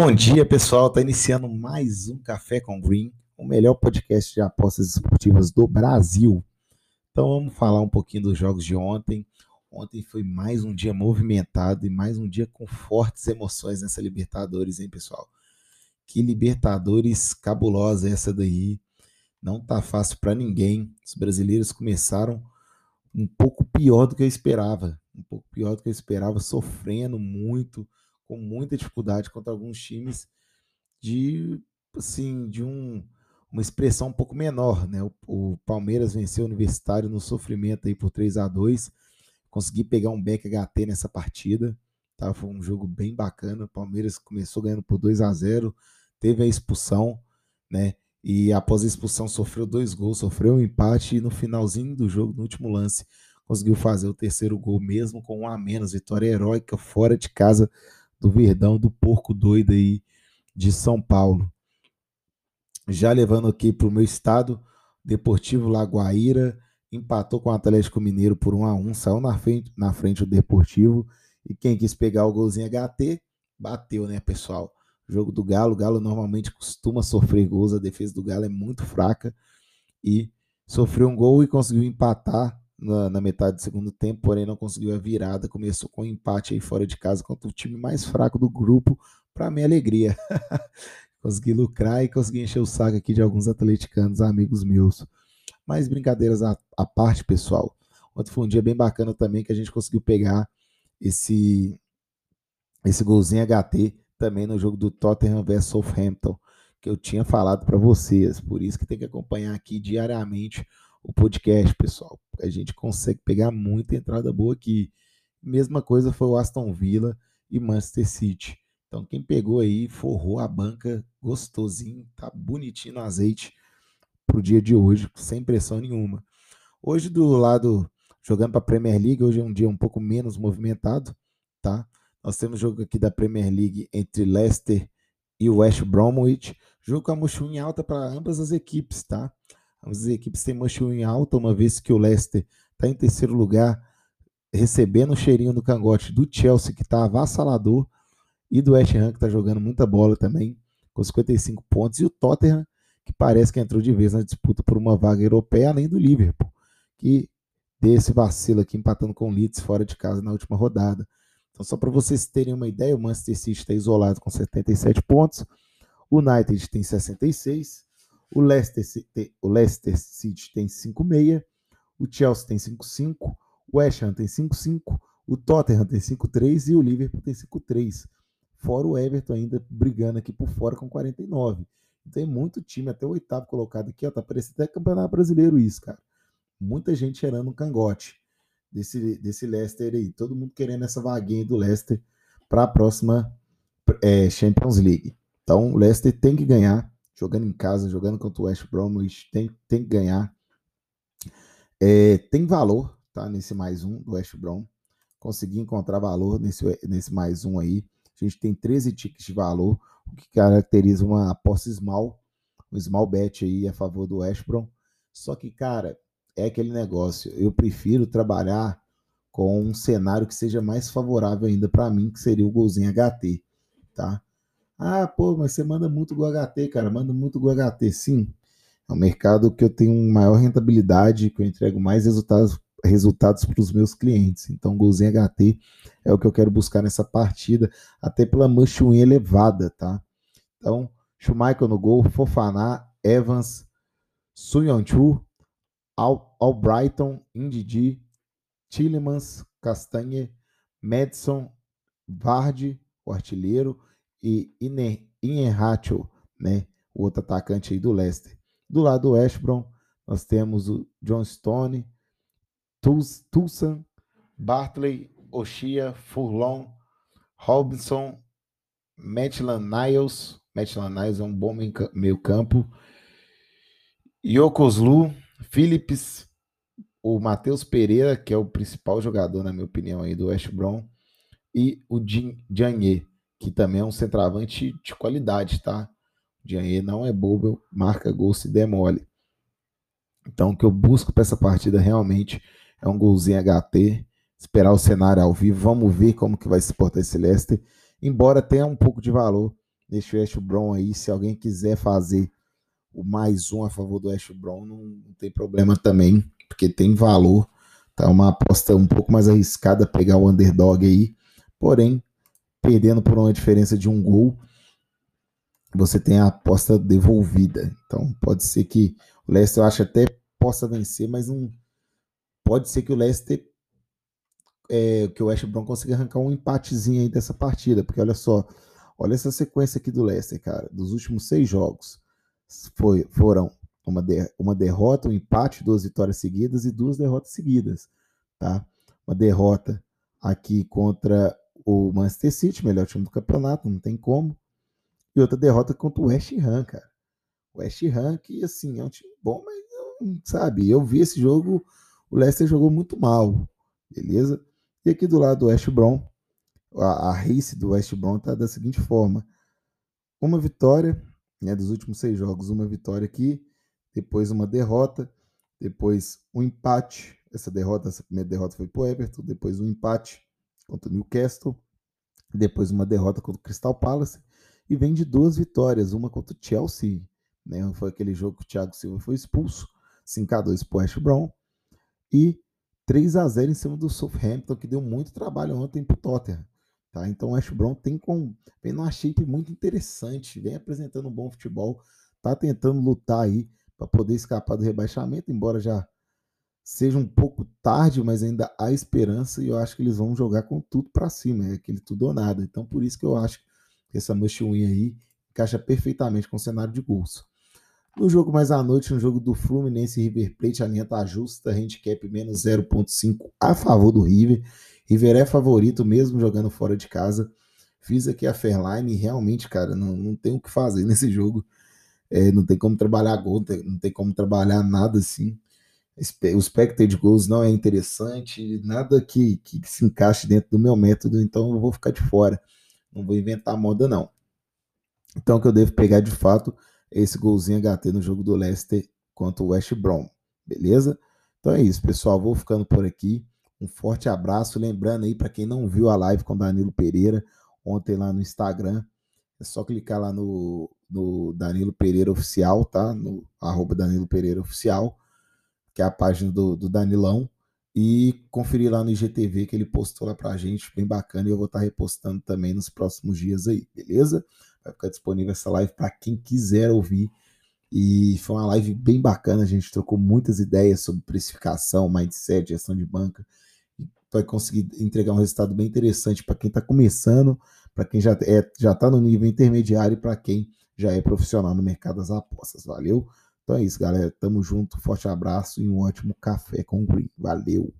Bom dia, pessoal. Está iniciando mais um Café com Green, o melhor podcast de apostas esportivas do Brasil. Então vamos falar um pouquinho dos jogos de ontem. Ontem foi mais um dia movimentado e mais um dia com fortes emoções nessa Libertadores, hein, pessoal? Que Libertadores cabulosa essa daí. Não tá fácil para ninguém. Os brasileiros começaram um pouco pior do que eu esperava. Um pouco pior do que eu esperava, sofrendo muito com muita dificuldade contra alguns times de assim de um, uma expressão um pouco menor, né? O, o, Palmeiras venceu o Universitário no sofrimento aí por 3 a 2. Consegui pegar um back HT nessa partida, tá? Foi um jogo bem bacana. O Palmeiras começou ganhando por 2 a 0, teve a expulsão, né? E após a expulsão sofreu dois gols, sofreu um empate e no finalzinho do jogo, no último lance, conseguiu fazer o terceiro gol mesmo com um a menos, vitória heróica fora de casa do Verdão, do porco doido aí de São Paulo. Já levando aqui para o meu estado, Deportivo Lagoaíra empatou com o Atlético Mineiro por 1 a 1 saiu na frente, na frente o Deportivo. E quem quis pegar o golzinho HT, bateu, né, pessoal? Jogo do Galo, o Galo normalmente costuma sofrer gols, a defesa do Galo é muito fraca e sofreu um gol e conseguiu empatar na, na, metade do segundo tempo, porém não conseguiu a virada. Começou com um empate aí fora de casa contra o time mais fraco do grupo, para minha alegria. consegui lucrar e consegui encher o saco aqui de alguns atleticanos, amigos meus. Mas brincadeiras à, à parte, pessoal. Ontem foi um dia bem bacana também que a gente conseguiu pegar esse esse golzinho HT também no jogo do Tottenham vs Southampton, que eu tinha falado para vocês. Por isso que tem que acompanhar aqui diariamente o podcast, pessoal. A gente consegue pegar muita entrada boa aqui. Mesma coisa foi o Aston Villa e Manchester City. Então, quem pegou aí, forrou a banca gostosinho, tá bonitinho no azeite pro dia de hoje, sem pressão nenhuma. Hoje, do lado, jogando para a Premier League, hoje é um dia um pouco menos movimentado, tá? Nós temos jogo aqui da Premier League entre Leicester e West Bromwich. Jogo com a mochila em alta para ambas as equipes, tá? As equipes têm manchão em alta, uma vez que o Leicester está em terceiro lugar, recebendo o cheirinho no cangote do Chelsea, que está avassalador, e do West Ham, que está jogando muita bola também, com 55 pontos, e o Tottenham, que parece que entrou de vez na disputa por uma vaga europeia, além do Liverpool, que deu esse vacilo aqui, empatando com o Leeds fora de casa na última rodada. Então, só para vocês terem uma ideia, o Manchester City está isolado com 77 pontos, o United tem 66, o Leicester, o Leicester City tem 5,6, o Chelsea tem 5,5, o West Ham tem 5,5, o Tottenham tem 5,3 e o Liverpool tem 5,3. Fora o Everton ainda brigando aqui por fora com 49. Tem muito time, até o oitavo colocado aqui, ó, tá parecendo até campeonato brasileiro isso, cara. Muita gente cheirando um cangote desse, desse Leicester aí. Todo mundo querendo essa vaguinha do Leicester para a próxima é, Champions League. Então, o Leicester tem que ganhar jogando em casa, jogando contra o West Bromwich, tem, tem que ganhar. É, tem valor, tá? Nesse mais um do West Brom. Consegui encontrar valor nesse, nesse mais um aí. A gente tem 13 tickets de valor, o que caracteriza uma aposta small, um small bet aí a favor do West Brom. Só que, cara, é aquele negócio. Eu prefiro trabalhar com um cenário que seja mais favorável ainda para mim, que seria o golzinho HT, tá? Ah, pô, mas você manda muito go HT, cara. Manda muito go HT, sim. É um mercado que eu tenho maior rentabilidade, que eu entrego mais resultados resultados para os meus clientes. Então, golzinho HT é o que eu quero buscar nessa partida, até pela mancha elevada, tá? Então, Schumacher no gol, Fofaná, Evans, Suyonchu, Al Albrighton, Indidi, Tillemans, Castanhe, Madison, Vardy, o artilheiro, e Inerratio, né, o outro atacante aí do Leicester. Do lado do West Brom, nós temos o John Stone, Tulsan, Bartley, Oshia, Furlong, Robinson, Maitland Niles, Maitland Niles é um bom meio campo, Yokoslu, Phillips, o Matheus Pereira, que é o principal jogador, na minha opinião, aí do West Brom, e o Janye que também é um centroavante de qualidade, tá? O Dianhe não é bobo, marca gol se demole. Então, o que eu busco para essa partida realmente é um golzinho HT, esperar o cenário ao vivo, vamos ver como que vai se portar esse Leicester, embora tenha um pouco de valor neste West Brom aí. Se alguém quiser fazer o mais um a favor do West Brom, não tem problema também, porque tem valor. Tá uma aposta um pouco mais arriscada pegar o underdog aí. Porém, perdendo por uma diferença de um gol, você tem a aposta devolvida. Então, pode ser que o Leicester eu acho até possa vencer, mas não pode ser que o Leicester é, que o West Brom consiga arrancar um empatezinho aí dessa partida, porque olha só, olha essa sequência aqui do Leicester, cara, dos últimos seis jogos foi, foram uma, de, uma derrota, um empate, duas vitórias seguidas e duas derrotas seguidas, tá? Uma derrota aqui contra o Manchester City, melhor time do campeonato, não tem como, e outra derrota contra o West Ham, cara. O West Ham que assim é um time bom, mas não, sabe, eu vi esse jogo, o Leicester jogou muito mal, beleza? E aqui do lado do West Brom, a, a race do West Brom está da seguinte forma: uma vitória, né, dos últimos seis jogos, uma vitória aqui, depois uma derrota, depois um empate. Essa derrota, essa primeira derrota foi para o Everton, depois um empate contra o Newcastle, depois uma derrota contra o Crystal Palace e vem de duas vitórias, uma contra o Chelsea, né, foi aquele jogo que o Thiago Silva foi expulso, 5 a 2 para o West Brom e 3 a 0 em cima do Southampton, que deu muito trabalho ontem para o Tottenham. Tá? Então o Ash Brown tem com, vem numa shape muito interessante, vem apresentando um bom futebol, tá tentando lutar aí para poder escapar do rebaixamento, embora já seja um pouco tarde, mas ainda há esperança e eu acho que eles vão jogar com tudo para cima, é aquele tudo ou nada. Então por isso que eu acho que essa must win aí encaixa perfeitamente com o cenário de gols. No jogo mais à noite, no jogo do Fluminense River Plate, a linha tá justa, handicap menos 0.5 a favor do River. River é favorito mesmo jogando fora de casa. Fiz aqui a Fairline e realmente, cara, não, não tem o que fazer nesse jogo. É, não tem como trabalhar gol, não tem como trabalhar nada assim. O expected goals não é interessante, nada que, que se encaixe dentro do meu método, então eu vou ficar de fora. Não vou inventar moda, não. Então o que eu devo pegar de fato esse golzinho HT no jogo do Leicester contra o West Brom, beleza? Então é isso, pessoal. Vou ficando por aqui. Um forte abraço. Lembrando aí, para quem não viu a live com Danilo Pereira ontem lá no Instagram, é só clicar lá no, no Danilo Pereira Oficial, tá? No arroba Danilo Pereira Oficial, que é a página do, do Danilão. E conferir lá no IGTV que ele postou lá pra gente, bem bacana. E eu vou estar tá repostando também nos próximos dias aí, beleza? Vai ficar disponível essa live para quem quiser ouvir. E foi uma live bem bacana, a gente trocou muitas ideias sobre precificação, mindset, gestão de banca. Vai conseguir entregar um resultado bem interessante para quem está começando, para quem já é, já está no nível intermediário e para quem já é profissional no mercado das apostas. Valeu? Então é isso, galera. Tamo junto, forte abraço e um ótimo café com Green. Valeu!